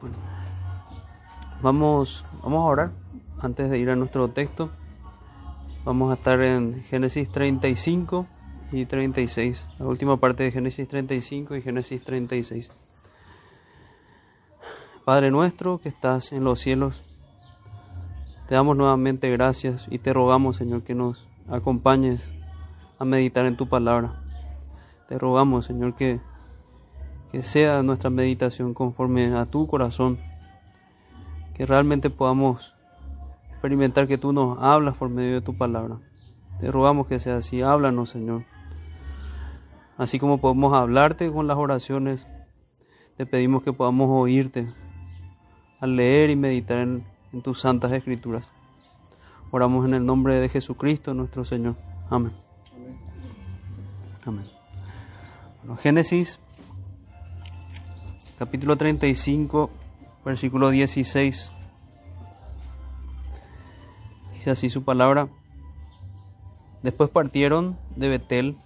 Bueno, vamos, vamos a orar antes de ir a nuestro texto. Vamos a estar en Génesis 35 y 36, la última parte de Génesis 35 y Génesis 36. Padre nuestro que estás en los cielos, te damos nuevamente gracias y te rogamos, Señor, que nos acompañes a meditar en tu palabra. Te rogamos, Señor, que, que sea nuestra meditación conforme a tu corazón, que realmente podamos experimentar que tú nos hablas por medio de tu palabra. Te rogamos que sea así, háblanos, Señor. Así como podemos hablarte con las oraciones, te pedimos que podamos oírte al leer y meditar en, en tus santas escrituras. Oramos en el nombre de Jesucristo nuestro Señor. Amén. Amén. Bueno, Génesis capítulo 35, versículo 16. Dice así su palabra. Después partieron de Betel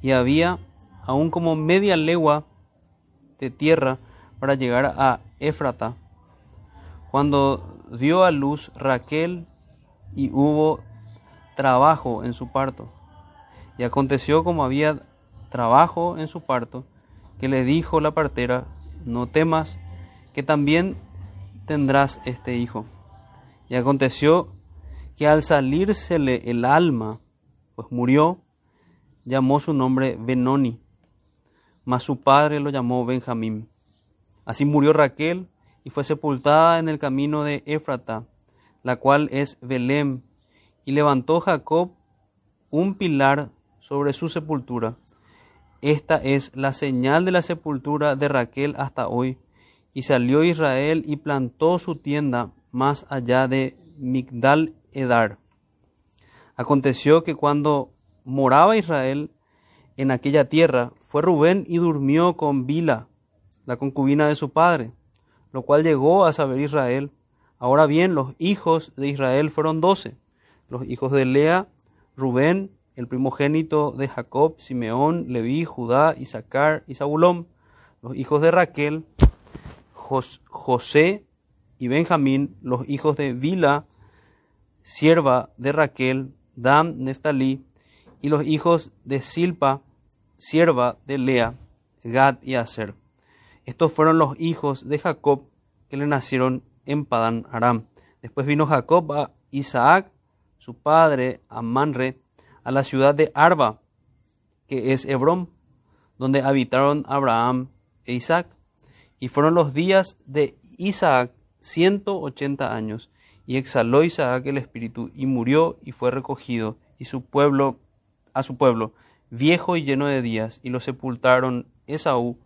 y había aún como media legua de tierra para llegar a Éfrata. Cuando dio a luz Raquel y hubo trabajo en su parto. Y aconteció como había trabajo en su parto, que le dijo la partera, no temas, que también tendrás este hijo. Y aconteció que al salírsele el alma, pues murió, llamó su nombre Benoni, mas su padre lo llamó Benjamín. Así murió Raquel y fue sepultada en el camino de Éfrata, la cual es Belém, y levantó Jacob un pilar sobre su sepultura. Esta es la señal de la sepultura de Raquel hasta hoy. Y salió Israel y plantó su tienda más allá de Migdal Edar. Aconteció que cuando moraba Israel en aquella tierra, fue Rubén y durmió con Bila, la concubina de su padre, lo cual llegó a saber Israel. Ahora bien, los hijos de Israel fueron doce, los hijos de Lea, Rubén, el primogénito de Jacob, Simeón, Leví, Judá, Isaacar y Zabulón, los hijos de Raquel, José y Benjamín, los hijos de Bila, sierva de Raquel, Dan, Neftalí, y los hijos de Silpa, sierva de Lea, Gad y Aser. Estos fueron los hijos de Jacob que le nacieron en Padán Aram. Después vino Jacob a Isaac, su padre, a Manre, a la ciudad de Arba, que es Hebrón, donde habitaron Abraham e Isaac. Y fueron los días de Isaac ciento ochenta años, y exhaló Isaac el espíritu, y murió y fue recogido, y su pueblo, a su pueblo, viejo y lleno de días, y lo sepultaron Esaú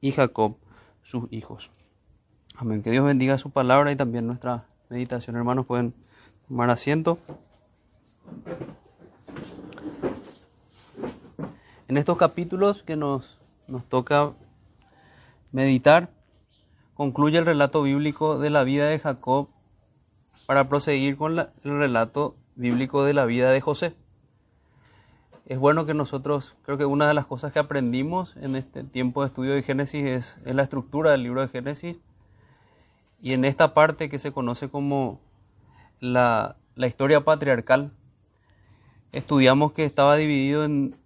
y Jacob, sus hijos. Amén. Que Dios bendiga su palabra y también nuestra meditación. Hermanos, pueden tomar asiento. En estos capítulos que nos, nos toca meditar, concluye el relato bíblico de la vida de Jacob para proseguir con el relato bíblico de la vida de José. Es bueno que nosotros, creo que una de las cosas que aprendimos en este tiempo de estudio de Génesis es, la estructura del libro de Génesis y en esta parte que se conoce como la, la historia patriarcal, estudiamos que estaba dividido en,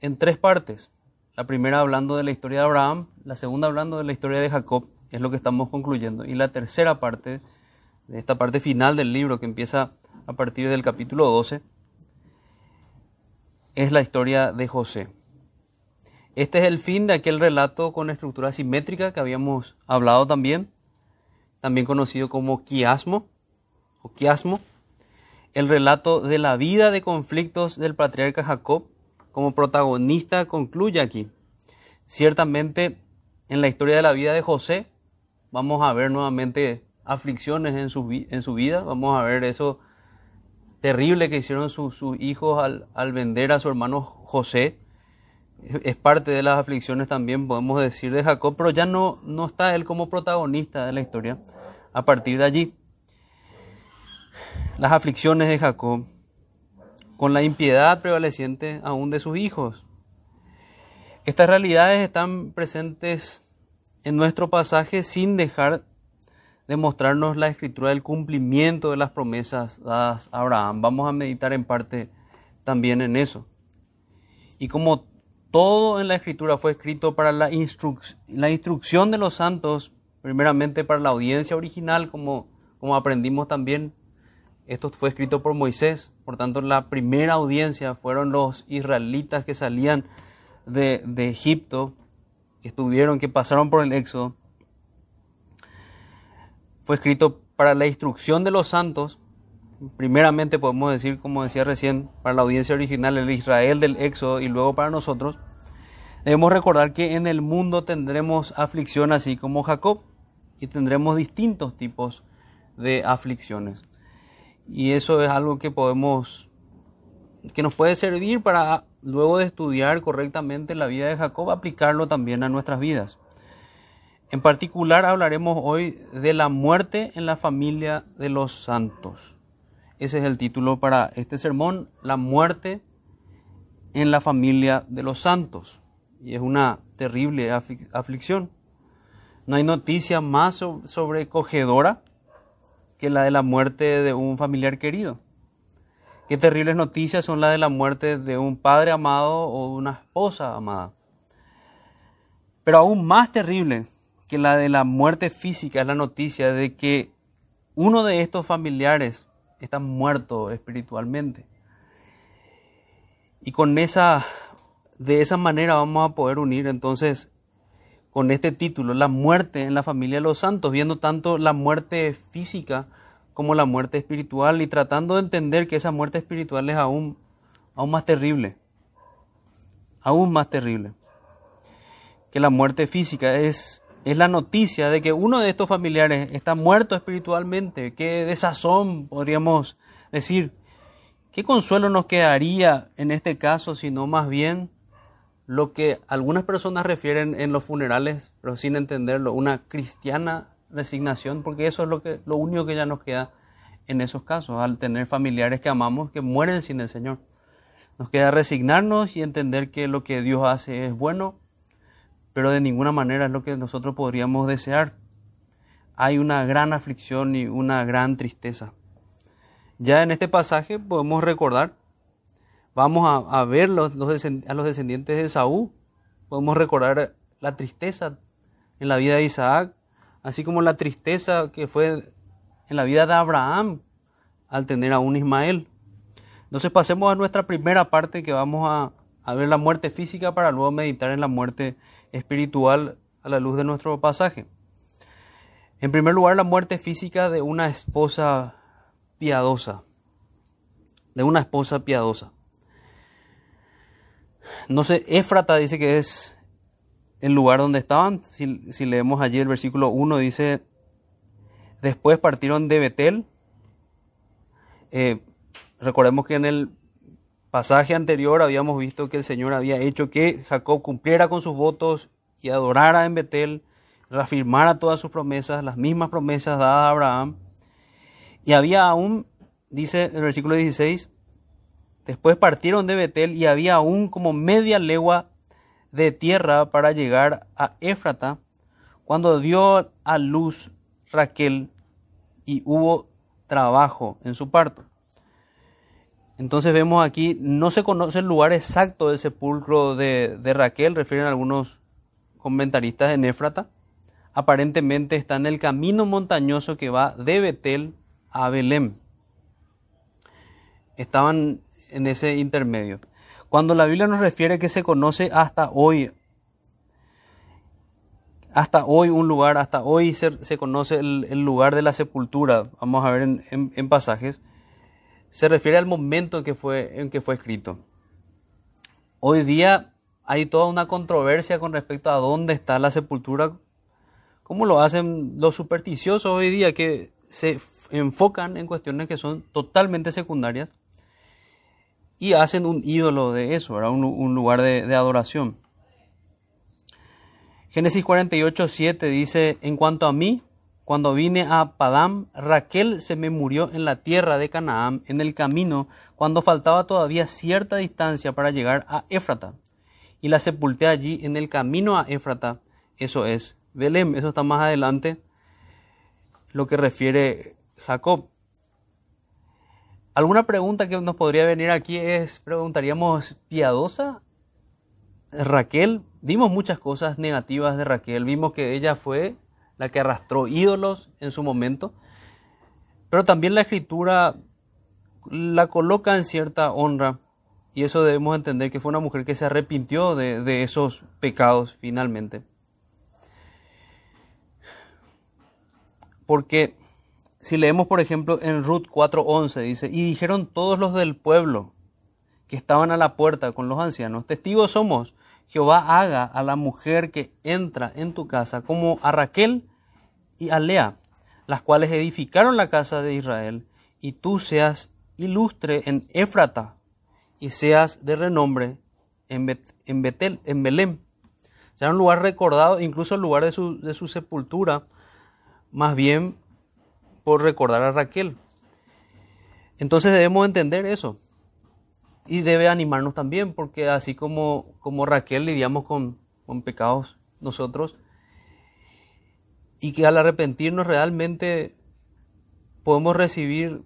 en tres partes. La primera hablando de la historia de Abraham, la segunda hablando de la historia de Jacob, es lo que estamos concluyendo, y la tercera parte, de esta parte final del libro que empieza a partir del capítulo 12, es la historia de José. Este es el fin de aquel relato con estructura simétrica que habíamos hablado también, también conocido como quiasmo o quiasmo, el relato de la vida de conflictos del patriarca Jacob como protagonista concluye aquí. Ciertamente en la historia de la vida de José vamos a ver nuevamente aflicciones en su, su vida, vamos a ver eso terrible que hicieron sus hijos al, vender a su hermano José. Es parte de las aflicciones también, podemos decir, de Jacob, pero ya no está él como protagonista de la historia a partir de allí las aflicciones de Jacob, con la impiedad prevaleciente aún de sus hijos. Estas realidades están presentes en nuestro pasaje sin dejar de mostrarnos la escritura del cumplimiento de las promesas dadas a Abraham. Vamos a meditar en parte también en eso. Y como todo en la escritura fue escrito para la, instrucción de los santos, primeramente para la audiencia original, como aprendimos también, esto fue escrito por Moisés, por tanto la primera audiencia fueron los israelitas que salían de, Egipto, que estuvieron, que pasaron por el Éxodo. Fue escrito para la instrucción de los santos, primeramente podemos decir, como decía recién, para la audiencia original, el Israel del Éxodo y luego para nosotros, debemos recordar que en el mundo tendremos aflicción así como Jacob y tendremos distintos tipos de aflicciones. Y eso es algo que podemos, que nos puede servir para luego de estudiar correctamente la vida de Jacob, aplicarlo también a nuestras vidas. En particular hablaremos hoy de la muerte en la familia de los santos. Ese es el título para este sermón, la muerte en la familia de los santos. Y es una terrible aflicción. No hay noticia más sobrecogedora que la de la muerte de un familiar querido. Qué terribles noticias son las de la muerte de un padre amado o una esposa amada. Pero aún más terrible que la de la muerte física es la noticia de que uno de estos familiares está muerto espiritualmente. Y con esa, de esa manera vamos a poder unir entonces con este título, la muerte en la familia de los santos, viendo tanto la muerte física como la muerte espiritual y tratando de entender que esa muerte espiritual es aún, aún más terrible, aún más terrible que la muerte física. Es es la noticia de que uno de estos familiares está muerto espiritualmente. Qué desazón, podríamos decir. ¿Qué consuelo nos quedaría en este caso, sino más bien lo que algunas personas refieren en los funerales, pero sin entenderlo, una cristiana resignación, porque eso es lo, que, lo único que ya nos queda en esos casos, al tener familiares que amamos que mueren sin el Señor. Nos queda resignarnos y entender que lo que Dios hace es bueno pero de ninguna manera es lo que nosotros podríamos desear. Hay una gran aflicción y una gran tristeza. Ya en este pasaje podemos recordar, vamos a, ver los, a los descendientes de Saúl, podemos recordar la tristeza en la vida de Isaac, así como la tristeza que fue en la vida de Abraham al tener a un Ismael. Entonces pasemos a nuestra primera parte que vamos a ver la muerte física para luego meditar en la muerte espiritual a la luz de nuestro pasaje. En primer lugar, la muerte física de una esposa piadosa. De una esposa piadosa. No sé, Éfrata dice que es el lugar donde estaban. Si, leemos allí el versículo 1, dice, después partieron de Betel. Eh, recordemos que en el pasaje anterior habíamos visto que el Señor había hecho que Jacob cumpliera con sus votos y adorara en Betel, reafirmara todas sus promesas, las mismas promesas dadas a Abraham. Y había aún, dice el versículo 16, después partieron de Betel y había aún como media legua de tierra para llegar a Éfrata, cuando dio a luz Raquel y hubo trabajo en su parto. Entonces vemos aquí, no se conoce el lugar exacto del sepulcro de, Raquel, refieren algunos comentaristas en Éfrata. Aparentemente está en el camino montañoso que va de Betel a Belén. Estaban en ese intermedio. Cuando la Biblia nos refiere que se conoce hasta hoy, hasta hoy un lugar, hasta hoy se, conoce el, lugar de la sepultura, vamos a ver en pasajes, se refiere al momento en que fue, en que fue escrito. Hoy día hay toda una controversia con respecto a dónde está la sepultura, como lo hacen los supersticiosos hoy día, que se enfocan en cuestiones que son totalmente secundarias y hacen un ídolo de eso, un, un, lugar de, de adoración. Génesis 48, 7 dice, en cuanto a mí, cuando vine a Padam, Raquel se me murió en la tierra de Canaán, en el camino, cuando faltaba todavía cierta distancia para llegar a Éfrata. Y la sepulté allí en el camino a Éfrata, eso es Belén. Eso está más adelante, lo que refiere Jacob. Alguna pregunta que nos podría venir aquí es, preguntaríamos, ¿piadosa Raquel? Vimos muchas cosas negativas de Raquel. Vimos que ella fue la que arrastró ídolos en su momento. Pero también la escritura la coloca en cierta honra. Y eso debemos entender que fue una mujer que se arrepintió de, de esos pecados finalmente. Porque si leemos, por ejemplo, en Ruth 4:11, dice, y dijeron todos los del pueblo que estaban a la puerta con los ancianos, testigos somos, Jehová haga a la mujer que entra en tu casa como a Raquel y a Lea, las cuales edificaron la casa de Israel, y tú seas ilustre en Éfrata, y seas de renombre en, Betel, en Belén. Será un lugar recordado, incluso el lugar de su, de su sepultura, más bien por recordar a Raquel. Entonces debemos entender eso. Y debe animarnos también, porque así como, como Raquel lidiamos con, con pecados nosotros, y que al arrepentirnos realmente podemos recibir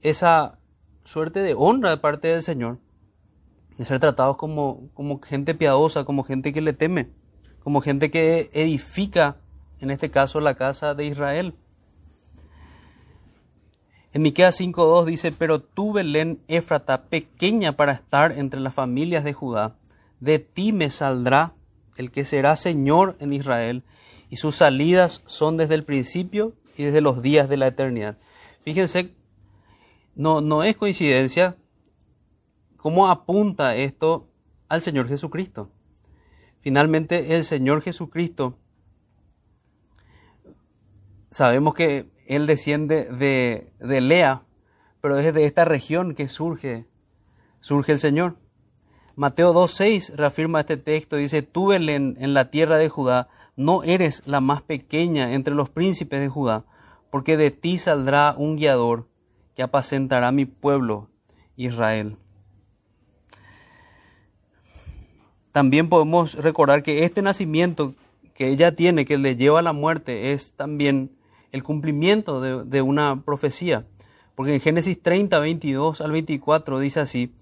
esa suerte de honra de parte del Señor, de ser tratados como, como gente piadosa, como gente que le teme, como gente que edifica, en este caso, la casa de Israel. En Miqueas 5.2 dice, pero tú, Belén Éfrata, pequeña para estar entre las familias de Judá, de ti me saldrá el que será Señor en Israel, y sus salidas son desde el principio y desde los días de la eternidad. Fíjense, no, no es coincidencia cómo apunta esto al Señor Jesucristo. Finalmente, el Señor Jesucristo, sabemos que él desciende de, de Lea, pero es de esta región que surge, surge el Señor. Mateo 2.6 reafirma este texto, dice, tú Belén en la tierra de Judá, no eres la más pequeña entre los príncipes de Judá, porque de ti saldrá un guiador que apacentará mi pueblo Israel. También podemos recordar que este nacimiento que ella tiene, que le lleva a la muerte, es también el cumplimiento de, una profecía. Porque en Génesis 30, 22 al 24 dice así,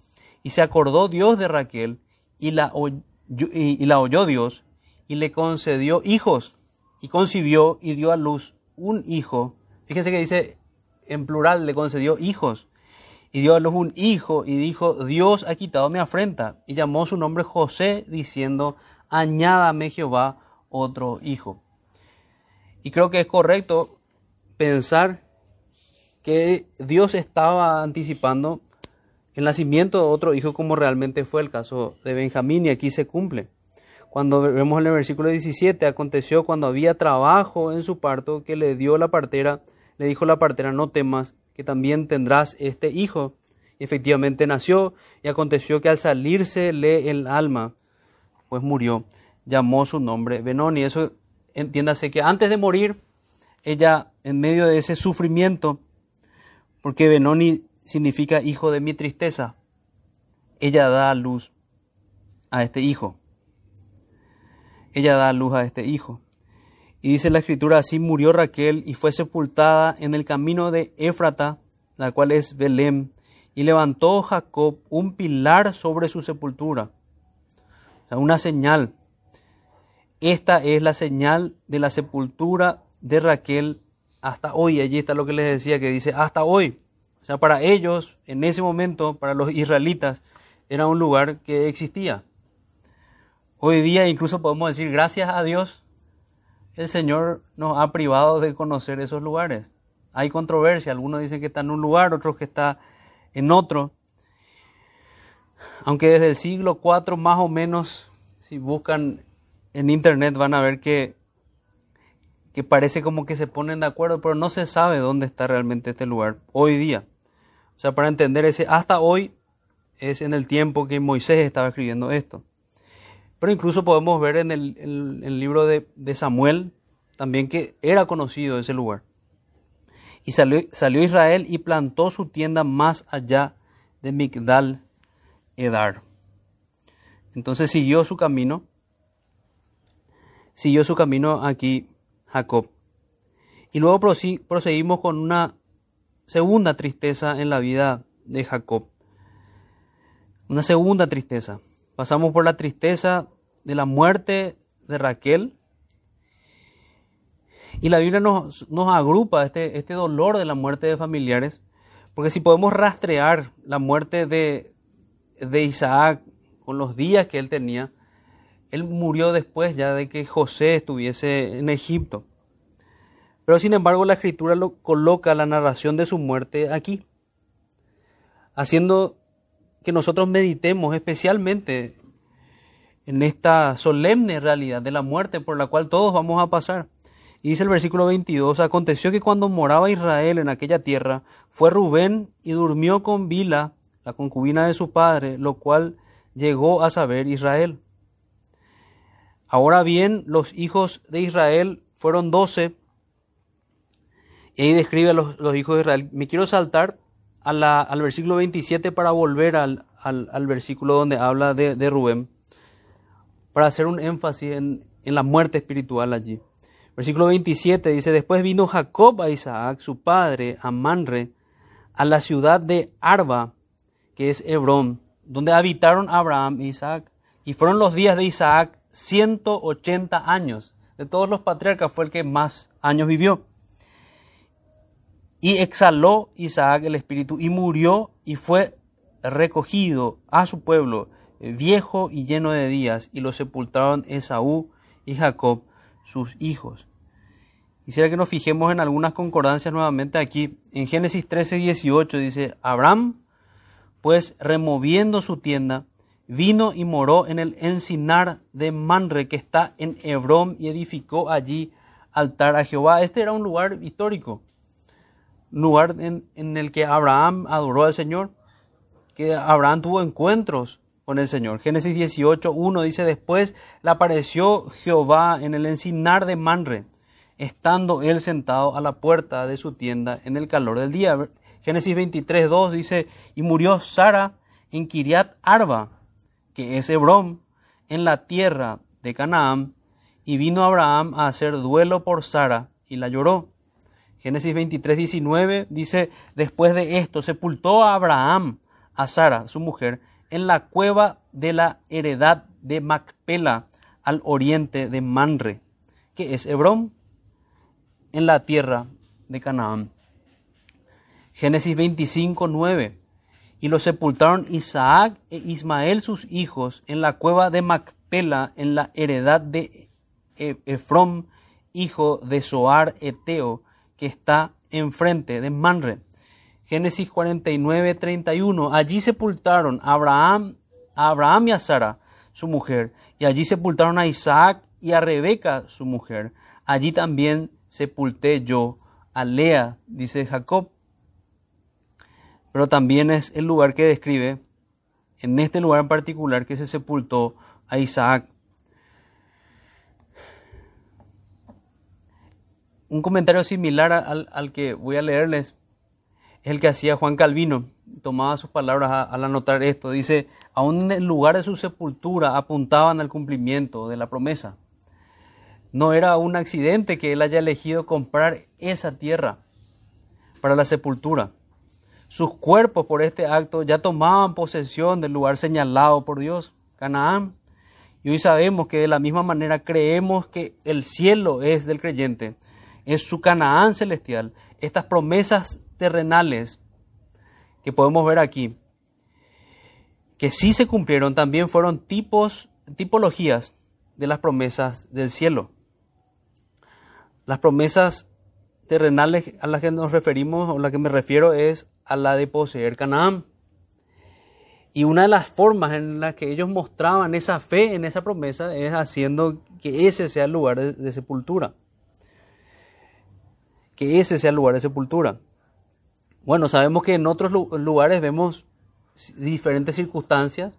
y se acordó Dios de Raquel y la, y, la oyó Dios y le concedió hijos y concibió y dio a luz un hijo. Fíjense que dice en plural, le concedió hijos y dio a luz un hijo y dijo, Dios ha quitado mi afrenta y llamó su nombre José diciendo, añádame Jehová otro hijo. Y creo que es correcto pensar que Dios estaba anticipando el nacimiento de otro hijo como realmente fue el caso de Benjamín y aquí se cumple. Cuando vemos en el versículo 17, aconteció cuando había trabajo en su parto que le dio la partera, le dijo la partera, no temas, que también tendrás este hijo. Y efectivamente nació y aconteció que al salirse le el alma, pues murió, llamó su nombre Benoni. Eso entiéndase que antes de morir ella en medio de ese sufrimiento, porque Benoni significa hijo de mi tristeza, ella da luz a este hijo. Ella da luz a este hijo. Y dice la escritura, así murió Raquel y fue sepultada en el camino de Éfrata, la cual es Belén, y levantó Jacob un pilar sobre su sepultura. O sea, una señal. Esta es la señal de la sepultura de Raquel hasta hoy. Allí está lo que les decía, que dice hasta hoy. O sea, para ellos, en ese momento, para los israelitas, era un lugar que existía. Hoy día incluso podemos decir, gracias a Dios, el Señor nos ha privado de conocer esos lugares. Hay controversia, algunos dicen que está en un lugar, otros que está en otro. Aunque desde el siglo IV más o menos, si buscan en internet van a ver que que parece como que se ponen de acuerdo, pero no se sabe dónde está realmente este lugar hoy día. O sea, para entender ese hasta hoy es en el tiempo que Moisés estaba escribiendo esto. Pero incluso podemos ver en el, libro de, Samuel también que era conocido ese lugar. Y salió, salió Israel y plantó su tienda más allá de Migdal Edar. Entonces siguió su camino siguió su camino aquí Jacob. Y luego proseguimos con una segunda tristeza en la vida de Jacob. Una segunda tristeza. Pasamos por la tristeza de la muerte de Raquel. Y la Biblia nos, agrupa este, este dolor de la muerte de familiares. Porque si podemos rastrear la muerte de Isaac con los días que él tenía, él murió después ya de que José estuviese en Egipto. Pero sin embargo la escritura lo coloca la narración de su muerte aquí, haciendo que nosotros meditemos especialmente en esta solemne realidad de la muerte por la cual todos vamos a pasar. Y dice el versículo 22, aconteció que cuando moraba Israel en aquella tierra, fue Rubén y durmió con Bila, la concubina de su padre, lo cual llegó a saber Israel. Ahora bien, los hijos de Israel fueron doce y ahí describe a los, hijos de Israel. Me quiero saltar al versículo 27 para volver al, versículo donde habla de, Rubén, para hacer un énfasis en, la muerte espiritual allí. Versículo 27 dice, después vino Jacob a Isaac, su padre, a Manre, a la ciudad de Arba, que es Hebrón, donde habitaron Abraham e Isaac. Y fueron los días de Isaac 180 años. De todos los patriarcas fue el que más años vivió. Y exhaló Isaac el espíritu y murió y fue recogido a su pueblo, eh, viejo y lleno de días, y lo sepultaron Esaú y Jacob, sus hijos. Quisiera que nos fijemos en algunas concordancias nuevamente aquí. En Génesis 13, 18 dice, Abraham, pues removiendo su tienda, vino y moró en el encinar de Manre, que está en Hebrón, y edificó allí altar a Jehová. Este era un lugar histórico lugar en, el que Abraham adoró al Señor, que Abraham tuvo encuentros con el Señor. Génesis 18, 1 dice, después le apareció Jehová en el encinar de Manre, estando él sentado a la puerta de su tienda en el calor del día. Génesis 23, 2 dice, y murió Sara en Kiriat Arba, que es Hebrón, en la tierra de Canaán, y vino Abraham a hacer duelo por Sara, y la lloró. Génesis 23, 19 dice, después de esto sepultó a Abraham, a Sara, su mujer, en la cueva de la heredad de Macpela, al oriente de Manre, que es Hebrón, en la tierra de Canaán. Génesis 25, 9. Y lo sepultaron Isaac e Ismael sus hijos en la cueva de Macpela, en la heredad de Efrón, hijo de Soar Eteo, que está enfrente de Manre. Génesis 49, 31. Allí sepultaron a Abraham, a Abraham y a Sara, su mujer, y allí sepultaron a Isaac y a Rebeca, su mujer. Allí también sepulté yo a Lea, dice Jacob. Pero también es el lugar que describe, en este lugar en particular, que se sepultó a Isaac. Un comentario similar al, que voy a leerles es el que hacía Juan Calvino. Tomaba sus palabras al anotar esto. Dice, aún en el lugar de su sepultura apuntaban al cumplimiento de la promesa. No era un accidente que él haya elegido comprar esa tierra para la sepultura. Sus cuerpos por este acto ya tomaban posesión del lugar señalado por Dios, Canaán. Y hoy sabemos que de la misma manera creemos que el cielo es del creyente en su Canaán celestial, estas promesas terrenales que podemos ver aquí, que sí se cumplieron, también fueron tipos, tipologías de las promesas del cielo. Las promesas terrenales a las que nos referimos, o a las que me refiero, es a la de poseer Canaán. Y una de las formas en las que ellos mostraban esa fe en esa promesa es haciendo que ese sea el lugar de sepultura que ese sea el lugar de sepultura. Bueno, sabemos que en otros lugares vemos diferentes circunstancias,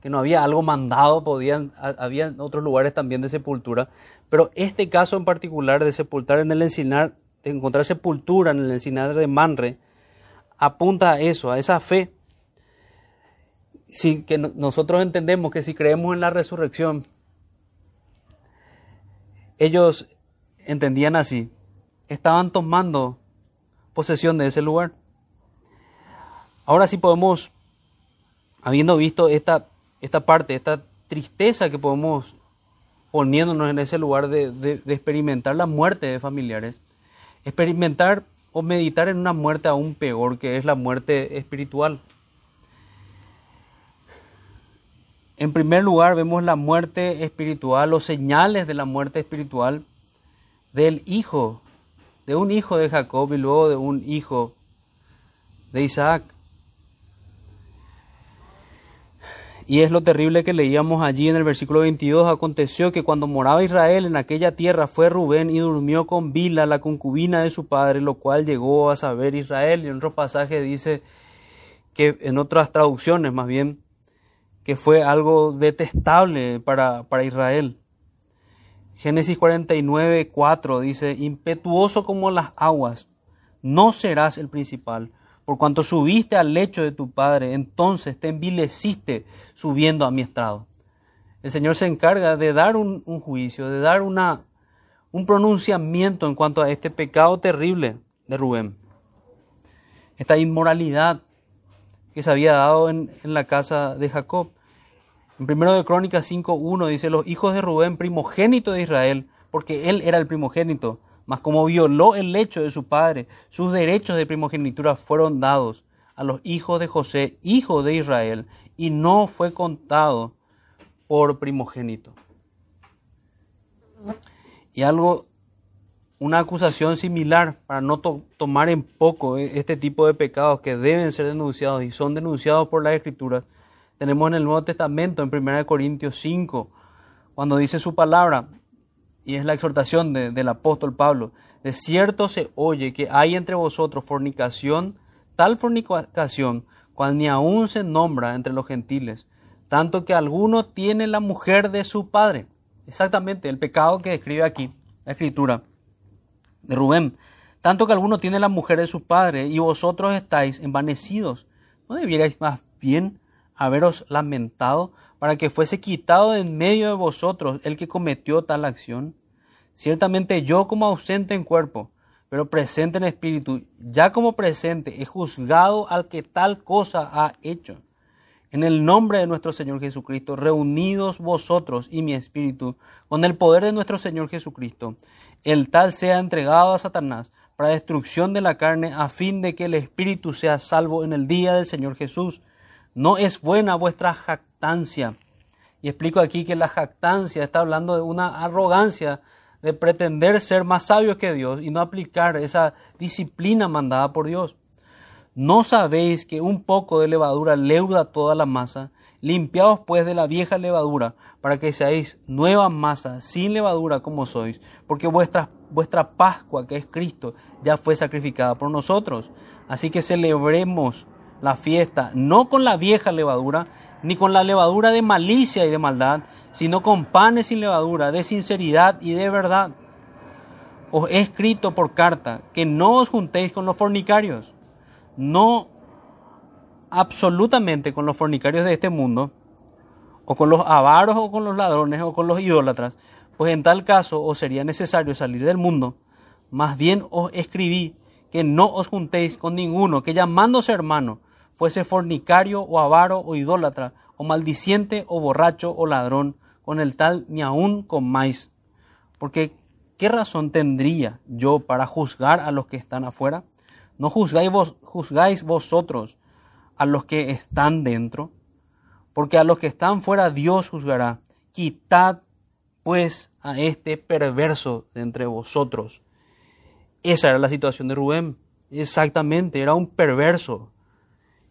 que no había algo mandado, podían, había otros lugares también de sepultura, pero este caso en particular de sepultar en el encinar, de encontrar sepultura en el encinar de Manre, apunta a eso, a esa fe. Si, que nosotros entendemos que si creemos en la resurrección, ellos entendían así, estaban tomando posesión de ese lugar. Ahora sí podemos, habiendo visto esta, esta parte, esta tristeza que podemos poniéndonos en ese lugar de, de, experimentar la muerte de familiares, experimentar o meditar en una muerte aún peor, que es la muerte espiritual. En primer lugar, vemos la muerte espiritual, los señales de la muerte espiritual del hijo, de un hijo de Jacob y luego de un hijo de Isaac. Y es lo terrible que leíamos allí en el versículo 22. Aconteció que cuando moraba Israel en aquella tierra fue Rubén y durmió con Bila, la concubina de su padre, lo cual llegó a saber Israel. Y en otro pasaje dice que en otras traducciones más bien, que fue algo detestable para, para Israel. Génesis 49, 4 dice, impetuoso como las aguas, no serás el principal, por cuanto subiste al lecho de tu padre, entonces te envileciste subiendo a mi estrado. El Señor se encarga de dar un, un juicio, de dar una, un pronunciamiento en cuanto a este pecado terrible de Rubén. Esta inmoralidad que se había dado en, en la casa de Jacob. En primero de Crónicas 5.1 dice, los hijos de Rubén, primogénito de Israel, porque él era el primogénito, mas como violó el lecho de su padre, sus derechos de primogenitura fueron dados a los hijos de José, hijo de Israel, y no fue contado por primogénito. Y algo, una acusación similar para no tomar en poco este tipo de pecados que deben ser denunciados y son denunciados por las escrituras, tenemos en el Nuevo Testamento, en 1 Corintios 5, cuando dice su palabra, y es la exhortación del apóstol Pablo, de cierto se oye que hay entre vosotros fornicación, tal fornicación, cual ni aún se nombra entre los gentiles, tanto que alguno tiene la mujer de su padre. Exactamente, el pecado que describe aquí la escritura de Rubén. Tanto que alguno tiene la mujer de su padre y vosotros estáis envanecidos. ¿No debierais más bien haberos lamentado para que fuese quitado en medio de vosotros el que cometió tal acción? Ciertamente yo como ausente en cuerpo, pero presente en espíritu, ya como presente, he juzgado al que tal cosa ha hecho. En el nombre de nuestro Señor Jesucristo, reunidos vosotros y mi espíritu, con el poder de nuestro Señor Jesucristo, el tal sea entregado a Satanás para destrucción de la carne, a fin de que el espíritu sea salvo en el día del Señor Jesús. No es buena vuestra jactancia. Y explico aquí que la jactancia está hablando de una arrogancia de pretender ser más sabios que Dios y no aplicar esa disciplina mandada por Dios. ¿No sabéis que un poco de levadura leuda toda la masa? Limpiaos pues de la vieja levadura, para que seáis nueva masa, sin levadura como sois, porque vuestra, vuestra Pascua, que es Cristo, ya fue sacrificada por nosotros. Así que celebremos la fiesta, no con la vieja levadura, ni con la levadura de malicia y de maldad, sino con panes sin levadura, de sinceridad y de verdad. Os he escrito por carta que no os juntéis con los fornicarios, no absolutamente con los fornicarios de este mundo, o con los avaros, o con los ladrones, o con los idólatras, pues en tal caso os sería necesario salir del mundo. Más bien os escribí que no os juntéis con ninguno que llamándose hermano fuese fornicario o avaro o idólatra, o maldiciente o borracho o ladrón, con el tal ni aun comáis. Porque ¿qué razón tendría yo para juzgar a los que están afuera? ¿No juzgáis, juzgáis vosotros a los que están dentro? Porque a los que están fuera Dios juzgará. Quitad pues a este perverso de entre vosotros. Esa era la situación de Rubén. Exactamente, era un perverso.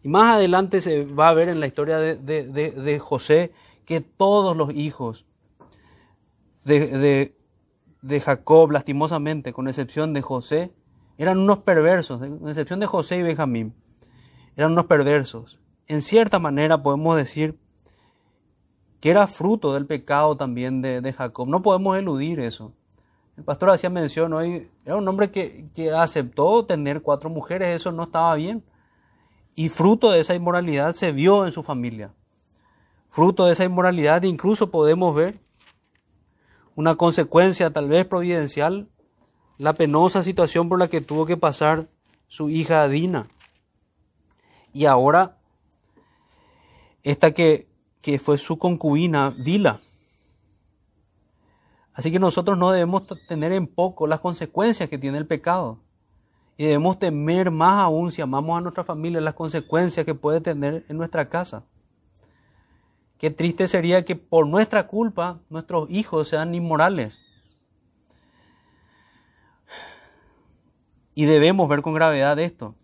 Y más adelante se va a ver en la historia de, José que todos los hijos de, Jacob, lastimosamente, con excepción de José, eran unos perversos, con excepción de José y Benjamín, eran unos perversos. En cierta manera podemos decir que era fruto del pecado también de, Jacob. No podemos eludir eso. El pastor hacía mención hoy, era un hombre que, que aceptó tener cuatro mujeres, eso no estaba bien. Y fruto de esa inmoralidad se vio en su familia. Fruto de esa inmoralidad incluso podemos ver una consecuencia tal vez providencial, la penosa situación por la que tuvo que pasar su hija Dina. Y ahora, esta que, que fue su concubina, Vila. Así que nosotros no debemos tener en poco las consecuencias que tiene el pecado. Y debemos temer más aún si amamos a nuestra familia las consecuencias que puede tener en nuestra casa. Qué triste sería que por nuestra culpa nuestros hijos sean inmorales. Y debemos ver con gravedad esto.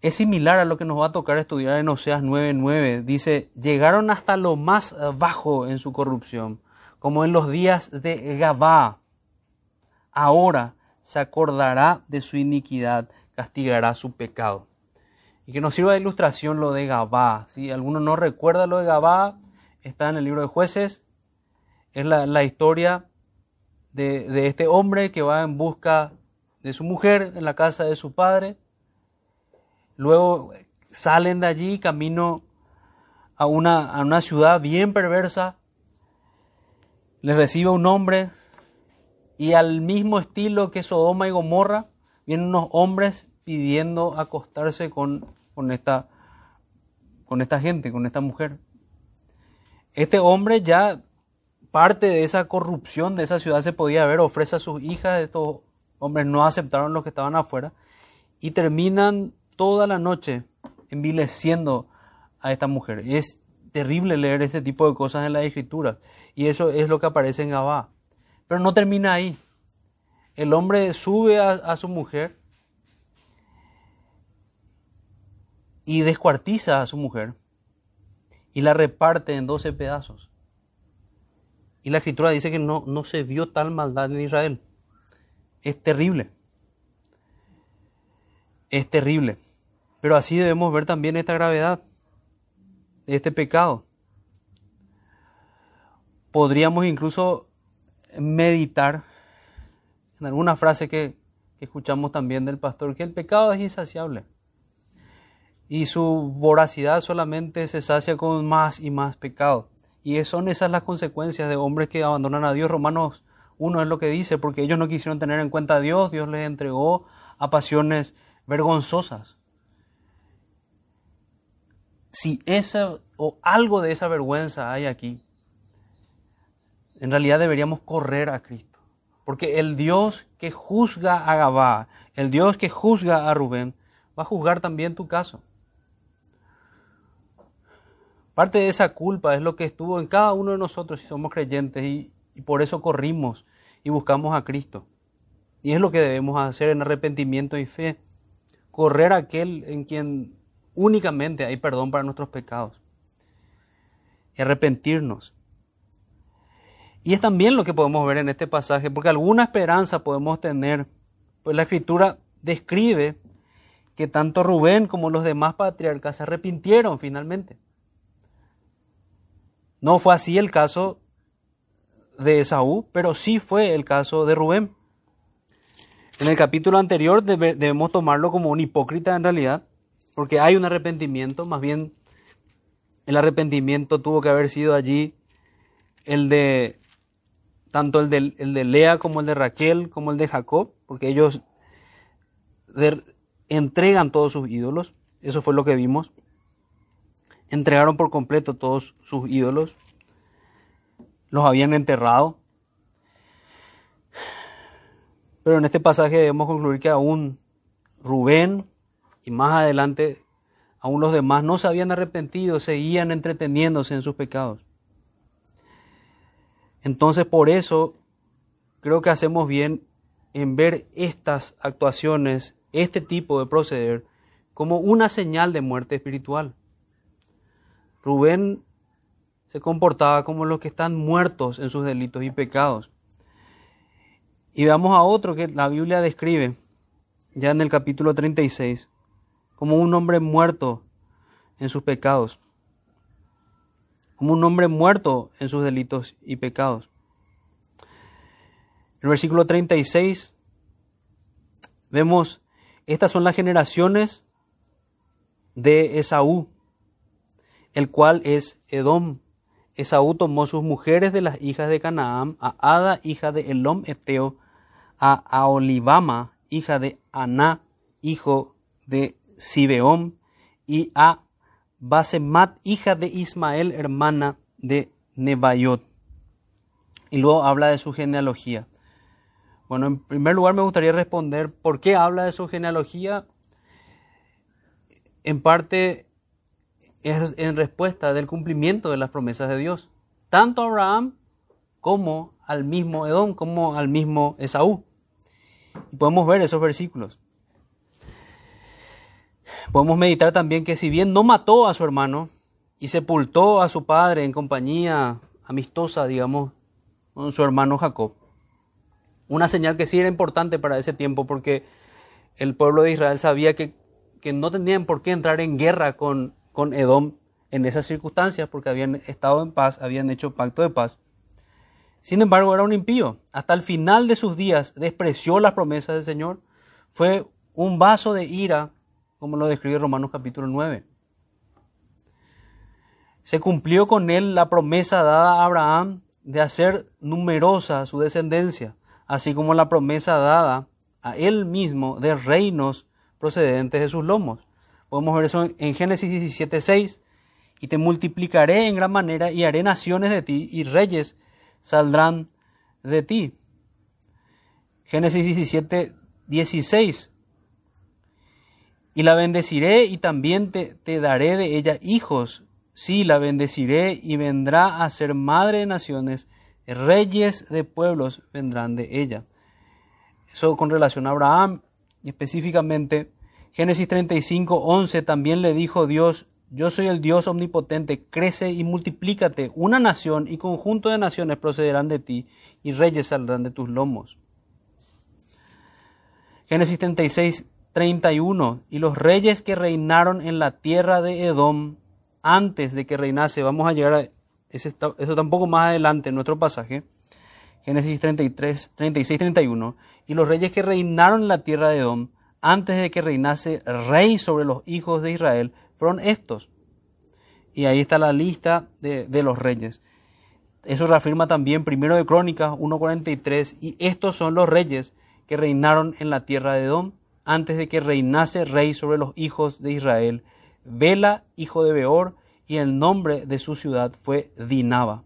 Es similar a lo que nos va a tocar estudiar en Oseas 9:9. Dice, llegaron hasta lo más bajo en su corrupción, como en los días de Gabá. Ahora se acordará de su iniquidad, castigará su pecado. Y que nos sirva de ilustración lo de Gabá. Si alguno no recuerda lo de Gabá, está en el libro de jueces. Es la, historia de, de, este hombre que va en busca de su mujer en la casa de su padre. Luego salen de allí camino a una, a una ciudad bien perversa. Les recibe un hombre y al mismo estilo que Sodoma y Gomorra, vienen unos hombres pidiendo acostarse con, con, esta, con esta gente, con esta mujer. Este hombre ya parte de esa corrupción de esa ciudad se podía ver, ofrece a sus hijas, estos hombres no aceptaron los que estaban afuera y terminan toda la noche envileciendo a esta mujer. Es terrible leer este tipo de cosas en la escritura y eso es lo que aparece en Gabá. Pero no termina ahí. El hombre sube a, su mujer y descuartiza a su mujer y la reparte en doce pedazos. Y la escritura dice que no, no se vio tal maldad en Israel. Es terrible. Es terrible. Pero así debemos ver también esta gravedad este pecado. Podríamos incluso meditar en alguna frase que, escuchamos también del pastor, que el pecado es insaciable y su voracidad solamente se sacia con más y más pecado. Y son esas las consecuencias de hombres que abandonan a Dios. Romanos 1 es lo que dice, porque ellos no quisieron tener en cuenta a Dios, Dios les entregó a pasiones vergonzosas. Si esa o algo de esa vergüenza hay aquí, en realidad deberíamos correr a Cristo. Porque el Dios que juzga a Gabá, el Dios que juzga a Rubén, va a juzgar también tu caso. Parte de esa culpa es lo que estuvo en cada uno de nosotros si somos creyentes y, y por eso corrimos y buscamos a Cristo. Y es lo que debemos hacer en arrepentimiento y fe. Correr a aquel en quien únicamente hay perdón para nuestros pecados. Y arrepentirnos. Y es también lo que podemos ver en este pasaje, porque alguna esperanza podemos tener, pues la escritura describe que tanto Rubén como los demás patriarcas se arrepintieron finalmente. No fue así el caso de Esaú, pero sí fue el caso de Rubén. En el capítulo anterior debemos tomarlo como un hipócrita en realidad, porque hay un arrepentimiento, más bien el arrepentimiento tuvo que haber sido allí el de tanto el de, el de Lea como el de Raquel, como el de Jacob, porque ellos entregan todos sus ídolos, eso fue lo que vimos, entregaron por completo todos sus ídolos, los habían enterrado, pero en este pasaje debemos concluir que aún Rubén y más adelante aún los demás no se habían arrepentido, seguían entreteniéndose en sus pecados. Entonces por eso creo que hacemos bien en ver estas actuaciones, este tipo de proceder, como una señal de muerte espiritual. Rubén se comportaba como los que están muertos en sus delitos y pecados. Y veamos a otro que la Biblia describe, ya en el capítulo 36, como un hombre muerto en sus pecados como un hombre muerto en sus delitos y pecados. En el versículo 36 vemos, estas son las generaciones de Esaú, el cual es Edom, Esaú tomó sus mujeres de las hijas de Canaán, a Ada, hija de Elom Eteo, a Aolibama, hija de Aná, hijo de Sibeón, y a Basemat, hija de Ismael, hermana de Nebayot. Y luego habla de su genealogía. Bueno, en primer lugar me gustaría responder por qué habla de su genealogía. En parte es en respuesta del cumplimiento de las promesas de Dios, tanto a Abraham como al mismo Edom, como al mismo Esaú. Y podemos ver esos versículos. Podemos meditar también que si bien no mató a su hermano y sepultó a su padre en compañía amistosa, digamos, con su hermano Jacob, una señal que sí era importante para ese tiempo porque el pueblo de Israel sabía que, que no tenían por qué entrar en guerra con, con Edom en esas circunstancias porque habían estado en paz, habían hecho pacto de paz. Sin embargo, era un impío. Hasta el final de sus días despreció las promesas del Señor. Fue un vaso de ira como lo describe Romanos capítulo 9. Se cumplió con él la promesa dada a Abraham de hacer numerosa su descendencia, así como la promesa dada a él mismo de reinos procedentes de sus lomos. Podemos ver eso en Génesis 17:6. Y te multiplicaré en gran manera y haré naciones de ti y reyes saldrán de ti. Génesis 17, 16 y la bendeciré y también te, te, daré de ella hijos. Sí, la bendeciré y vendrá a ser madre de naciones, reyes de pueblos vendrán de ella. Eso con relación a Abraham, específicamente Génesis 35, 11 también le dijo Dios, yo soy el Dios omnipotente, crece y multiplícate, una nación y conjunto de naciones procederán de ti, y reyes saldrán de tus lomos. Génesis 36, 31. Y los reyes que reinaron en la tierra de Edom antes de que reinase, vamos a llegar a ese, eso tampoco más adelante en nuestro pasaje, Génesis 33, 36, 31. Y los reyes que reinaron en la tierra de Edom antes de que reinase rey sobre los hijos de Israel fueron estos. Y ahí está la lista de, de los reyes. Eso reafirma también primero de Crónicas 1.43 y estos son los reyes que reinaron en la tierra de Edom antes de que reinase rey sobre los hijos de Israel. Bela, hijo de Beor, y el nombre de su ciudad fue Dinaba.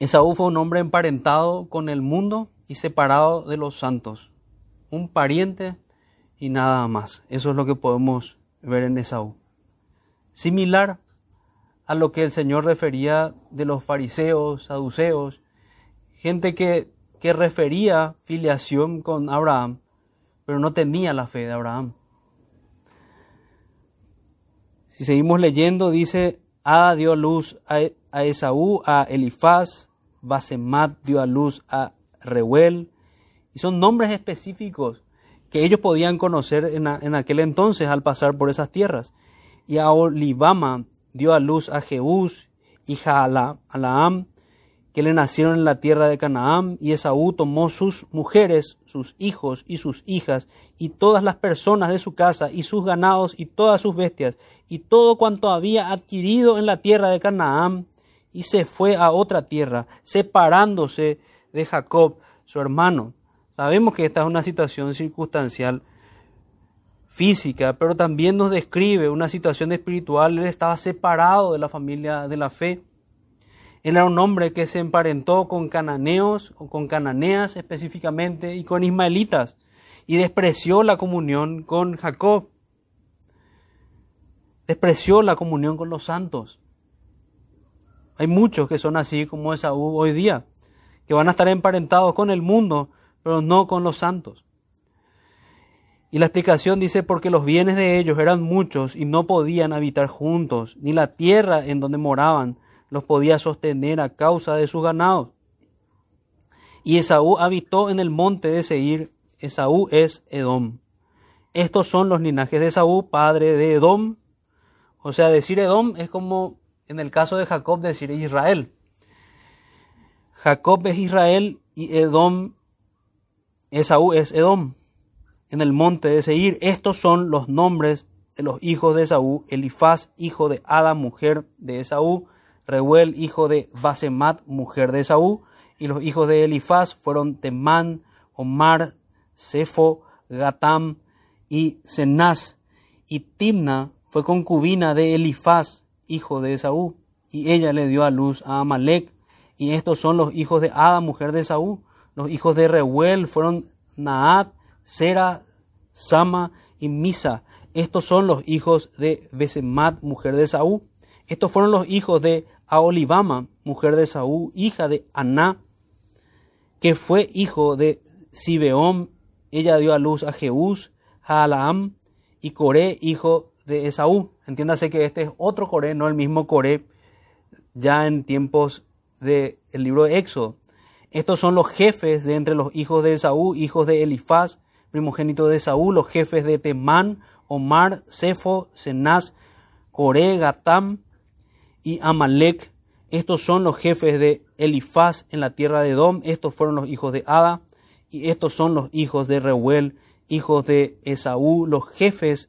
Esaú fue un hombre emparentado con el mundo y separado de los santos. Un pariente y nada más. Eso es lo que podemos ver en Esaú. Similar a lo que el Señor refería de los fariseos, saduceos, gente que que refería filiación con Abraham, pero no tenía la fe de Abraham. Si seguimos leyendo, dice, Ada dio luz a Esaú, a Elifaz, Basemat dio a luz a Reuel, y son nombres específicos que ellos podían conocer en, en aquel entonces al pasar por esas tierras. Y a Olivama dio a luz a Jeús, hija a Alaam, que le nacieron en la tierra de Canaán, y Esaú tomó sus mujeres, sus hijos y sus hijas, y todas las personas de su casa, y sus ganados, y todas sus bestias, y todo cuanto había adquirido en la tierra de Canaán, y se fue a otra tierra, separándose de Jacob, su hermano. Sabemos que esta es una situación circunstancial física, pero también nos describe una situación espiritual. Él estaba separado de la familia de la fe él era un hombre que se emparentó con cananeos o con cananeas específicamente y con ismaelitas y despreció la comunión con Jacob. Despreció la comunión con los santos. Hay muchos que son así como Esaú hoy día, que van a estar emparentados con el mundo, pero no con los santos. Y la explicación dice porque los bienes de ellos eran muchos y no podían habitar juntos, ni la tierra en donde moraban los podía sostener a causa de sus ganados. Y Esaú habitó en el monte de Seir. Esaú es Edom. Estos son los linajes de Esaú, padre de Edom. O sea, decir Edom es como en el caso de Jacob decir Israel. Jacob es Israel y Edom, Esaú es Edom. En el monte de Seir. Estos son los nombres de los hijos de Esaú, Elifaz, hijo de Ada, mujer de Esaú, Reuel, hijo de Basemat, mujer de Esaú, y los hijos de Elifaz fueron Temán, Omar, Sefo, Gatam y Cenaz, y Timna fue concubina de Elifaz, hijo de Esaú, y ella le dio a luz a Amalek, y estos son los hijos de Ada, mujer de Esaú. Los hijos de Reuel fueron Naat, Sera, Sama y Misa. Estos son los hijos de Besemat, mujer de Esaú. Estos fueron los hijos de Aolibama, mujer de Esaú, hija de Aná, que fue hijo de Sibeón. Ella dio a luz a Jeús, Jaalaam y Coré, hijo de Esaú. Entiéndase que este es otro Coré, no el mismo Coré, ya en tiempos del libro de Éxodo. Estos son los jefes de entre los hijos de Esaú, hijos de Elifaz, primogénito de Esaú, los jefes de Temán, Omar, Sefo, Senaz, Coré, Gatam y Amalek. Estos son los jefes de Elifaz en la tierra de Edom. Estos fueron los hijos de Ada. Y estos son los hijos de Reuel, hijos de Esaú, los jefes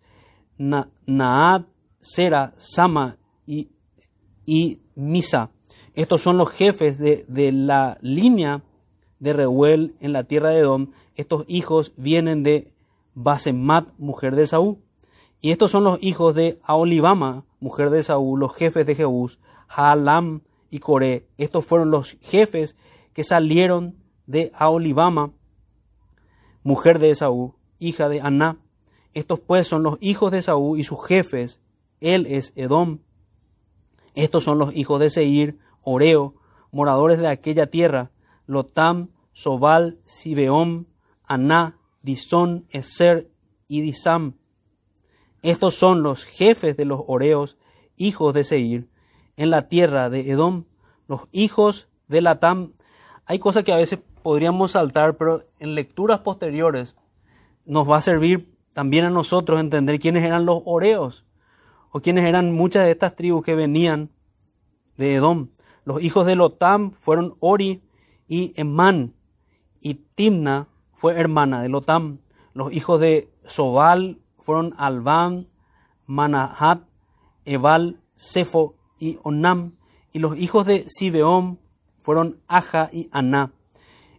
Naad, Sera, Sama y, y Misa. Estos son los jefes de, de la línea de Reuel en la tierra de Edom. Estos hijos vienen de Basemat, mujer de Saúl. Y estos son los hijos de Aolibama, mujer de Saúl, los jefes de Jehús, Haalam y Coré. Estos fueron los jefes que salieron de Aolibama, mujer de Esaú, hija de Aná. Estos pues son los hijos de Esaú y sus jefes. Él es Edom. Estos son los hijos de Seir, Oreo, moradores de aquella tierra, Lotam, Sobal, Sibeón, Aná, Disón, Eser y Disam. Estos son los jefes de los Oreos, hijos de Seir, en la tierra de Edom, los hijos de Latam. Hay cosas que a veces podríamos saltar, pero en lecturas posteriores nos va a servir también a nosotros entender quiénes eran los Oreos, o quiénes eran muchas de estas tribus que venían de Edom. Los hijos de Lotam fueron Ori y Emán, y Timna fue hermana de Lotam. Los hijos de Sobal fueron Alban, Manahat, Ebal, Sefo y Onam. Y los hijos de Sibeón fueron Aja y Aná.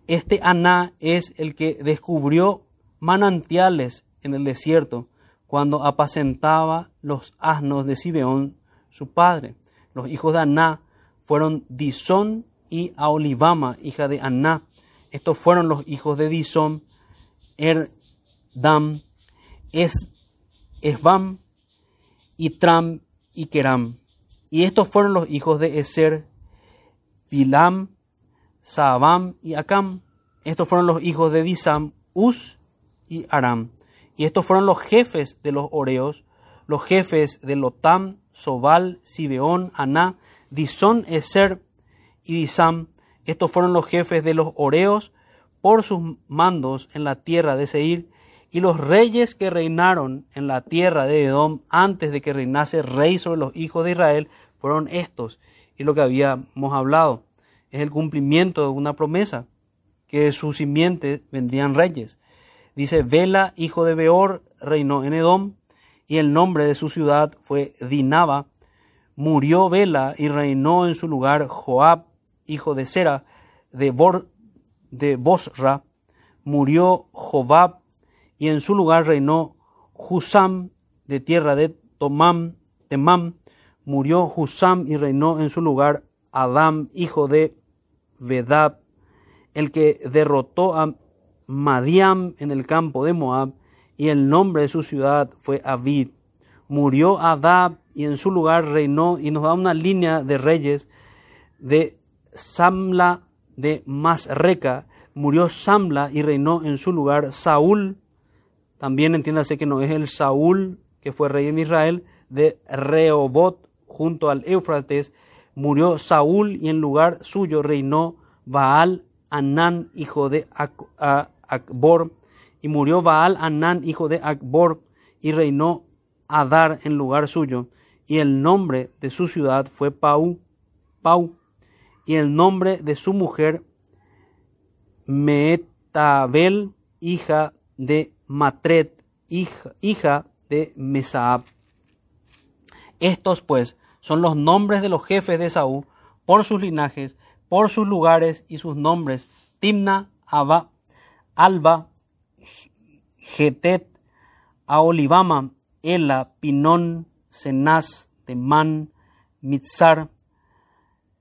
Este Aná es el que descubrió manantiales en el desierto cuando apacentaba los asnos de Sibeón, su padre. Los hijos de Aná fueron Disón y Aolibama, hija de Aná. Estos fueron los hijos de Disón, Erdam, es, Esbam, Itram y Keram. Y estos fueron los hijos de Eser, Bilam, Saabam y Acam. Estos fueron los hijos de Disam, Uz y Aram. Y estos fueron los jefes de los Oreos, los jefes de Lotam, Sobal, Sibeón, Aná, Disón, Eser y Disam. Estos fueron los jefes de los Oreos por sus mandos en la tierra de Seir. Y los reyes que reinaron en la tierra de Edom antes de que reinase rey sobre los hijos de Israel fueron estos. Y lo que habíamos hablado es el cumplimiento de una promesa, que de su simiente vendrían reyes. Dice, Vela, hijo de Beor, reinó en Edom, y el nombre de su ciudad fue Dinaba, murió Bela y reinó en su lugar Joab, hijo de Sera, de, Bor, de Bosra, murió Jobab, y en su lugar reinó Husam, de tierra de Tomam, Temam, murió Husam y reinó en su lugar Adam, hijo de Vedab, el que derrotó a Madiam en el campo de Moab, y el nombre de su ciudad fue Avid. Murió Adab y en su lugar reinó y nos da una línea de reyes de Samla de Masreca. Murió Samla y reinó en su lugar Saúl. También entiéndase que no es el Saúl que fue rey en Israel de Rehobot junto al Éufrates. Murió Saúl y en lugar suyo reinó Baal Anán, hijo de Akbor. Y murió Baal Anán, hijo de Akbor, y reinó Adar en lugar suyo y el nombre de su ciudad fue Pau, Pau, y el nombre de su mujer Metabel, hija de Matret, hija, de Mesaab. Estos, pues, son los nombres de los jefes de Saúl, por sus linajes, por sus lugares y sus nombres: Timna, Abba, Alba, Getet, Aolibama, Ela, Pinón, Cenaz, Temán, Mitzar,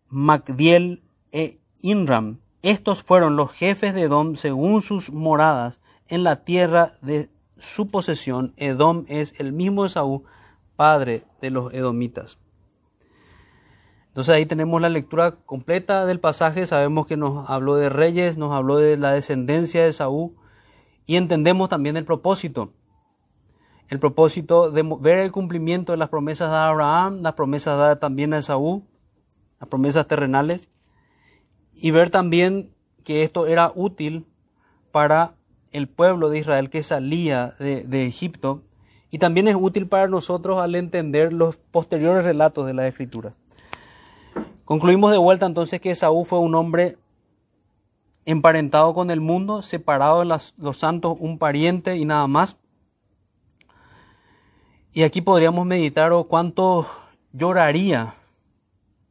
Magdiel e Inram. Estos fueron los jefes de Edom según sus moradas en la tierra de su posesión. Edom es el mismo Esaú, padre de los edomitas. Entonces ahí tenemos la lectura completa del pasaje, sabemos que nos habló de reyes, nos habló de la descendencia de Saúl y entendemos también el propósito. El propósito de ver el cumplimiento de las promesas de Abraham, las promesas dadas también a Saúl, las promesas terrenales, y ver también que esto era útil para el pueblo de Israel que salía de, Egipto, y también es útil para nosotros al entender los posteriores relatos de las Escrituras. Concluimos de vuelta entonces que Saúl fue un hombre emparentado con el mundo, separado de los santos, un pariente y nada más. Y aquí podríamos meditar o oh, cuánto lloraría,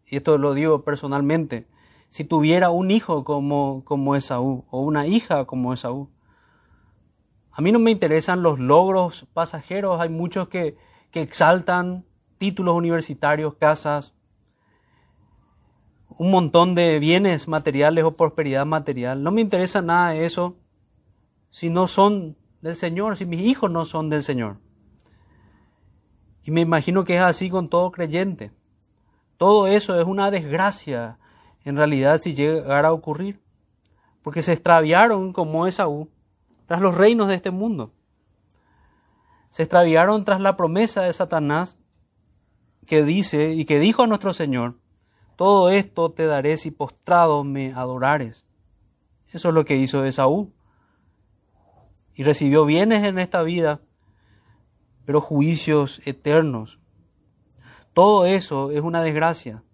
y esto lo digo personalmente, si tuviera un hijo como, como Esaú o una hija como Esaú. A mí no me interesan los logros pasajeros, hay muchos que, que exaltan títulos universitarios, casas, un montón de bienes materiales o prosperidad material. No me interesa nada de eso si no son del Señor, si mis hijos no son del Señor. Y me imagino que es así con todo creyente. Todo eso es una desgracia en realidad si llegara a ocurrir. Porque se extraviaron como Esaú tras los reinos de este mundo. Se extraviaron tras la promesa de Satanás que dice y que dijo a nuestro Señor, todo esto te daré si postrado me adorares. Eso es lo que hizo Esaú. Y recibió bienes en esta vida, pero juicios eternos. Todo eso es una desgracia.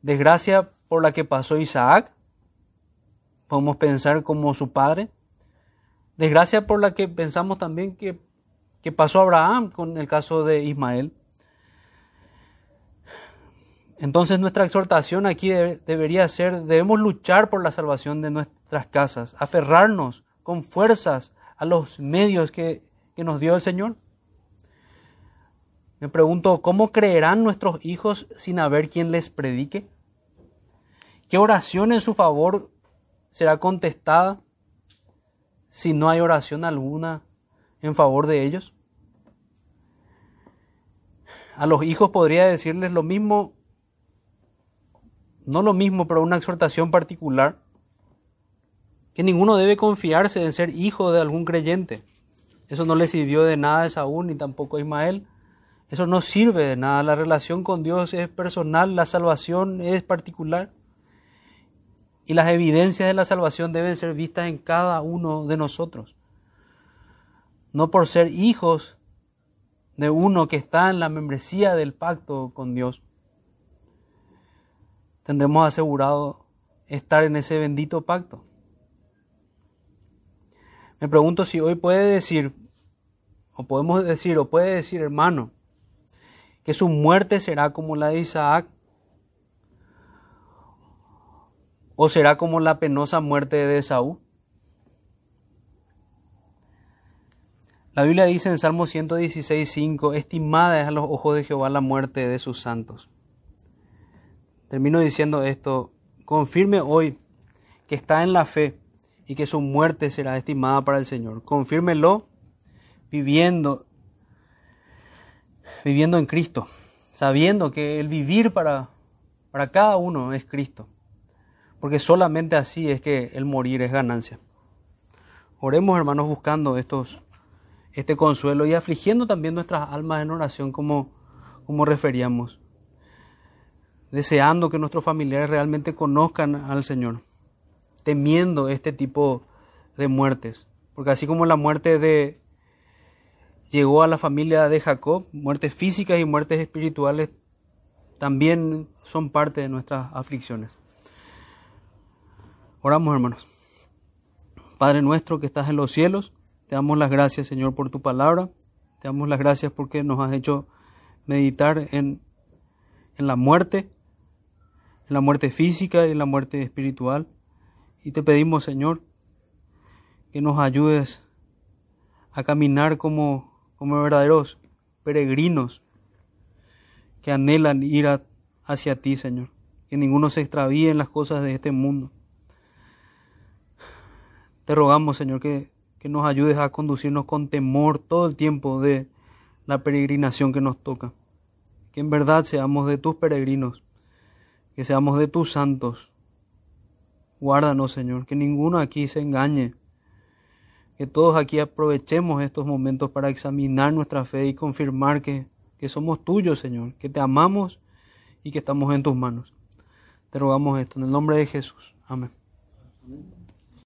Desgracia por la que pasó Isaac. Podemos pensar como su padre. Desgracia por la que pensamos también que, que pasó Abraham con el caso de Ismael. Entonces nuestra exhortación aquí debería ser, debemos luchar por la salvación de nuestras casas, aferrarnos con fuerzas a los medios que, que nos dio el Señor. Me pregunto, ¿cómo creerán nuestros hijos sin haber quien les predique? ¿Qué oración en su favor será contestada si no hay oración alguna en favor de ellos? A los hijos podría decirles lo mismo no lo mismo, pero una exhortación particular, que ninguno debe confiarse en ser hijo de algún creyente. Eso no le sirvió de nada a Saúl ni tampoco a Ismael. Eso no sirve de nada. La relación con Dios es personal, la salvación es particular. Y las evidencias de la salvación deben ser vistas en cada uno de nosotros. No por ser hijos de uno que está en la membresía del pacto con Dios, tendremos asegurado estar en ese bendito pacto. Me pregunto si hoy puede decir, o podemos decir, o puede decir, hermano, que su muerte será como la de Isaac, o será como la penosa muerte de Esaú. La Biblia dice en Salmo 116, 5, estimada es a los ojos de Jehová la muerte de sus santos. Termino diciendo esto, confirme hoy que está en la fe y que su muerte será estimada para el Señor. Confírmelo viviendo viviendo en Cristo, sabiendo que el vivir para, para cada uno es Cristo, porque solamente así es que el morir es ganancia. Oremos, hermanos, buscando estos, este consuelo y afligiendo también nuestras almas en oración como, como referíamos deseando que nuestros familiares realmente conozcan al Señor, temiendo este tipo de muertes. Porque así como la muerte de llegó a la familia de Jacob, muertes físicas y muertes espirituales también son parte de nuestras aflicciones. Oramos, hermanos. Padre nuestro que estás en los cielos, te damos las gracias, Señor, por tu palabra. Te damos las gracias porque nos has hecho meditar en, en la muerte, en la muerte física y en la muerte espiritual. Y te pedimos, Señor, que nos ayudes a caminar como, como verdaderos peregrinos que anhelan ir hacia ti, Señor. Que ninguno se extravíe en las cosas de este mundo. Te rogamos, Señor, que, que nos ayudes a conducirnos con temor todo el tiempo de la peregrinación que nos toca. Que en verdad seamos de tus peregrinos, que seamos de tus santos. Guárdanos, Señor, que ninguno aquí se engañe. Que todos aquí aprovechemos estos momentos para examinar nuestra fe y confirmar que que somos tuyos, Señor, que te amamos y que estamos en tus manos. Te rogamos esto en el nombre de Jesús. Amén.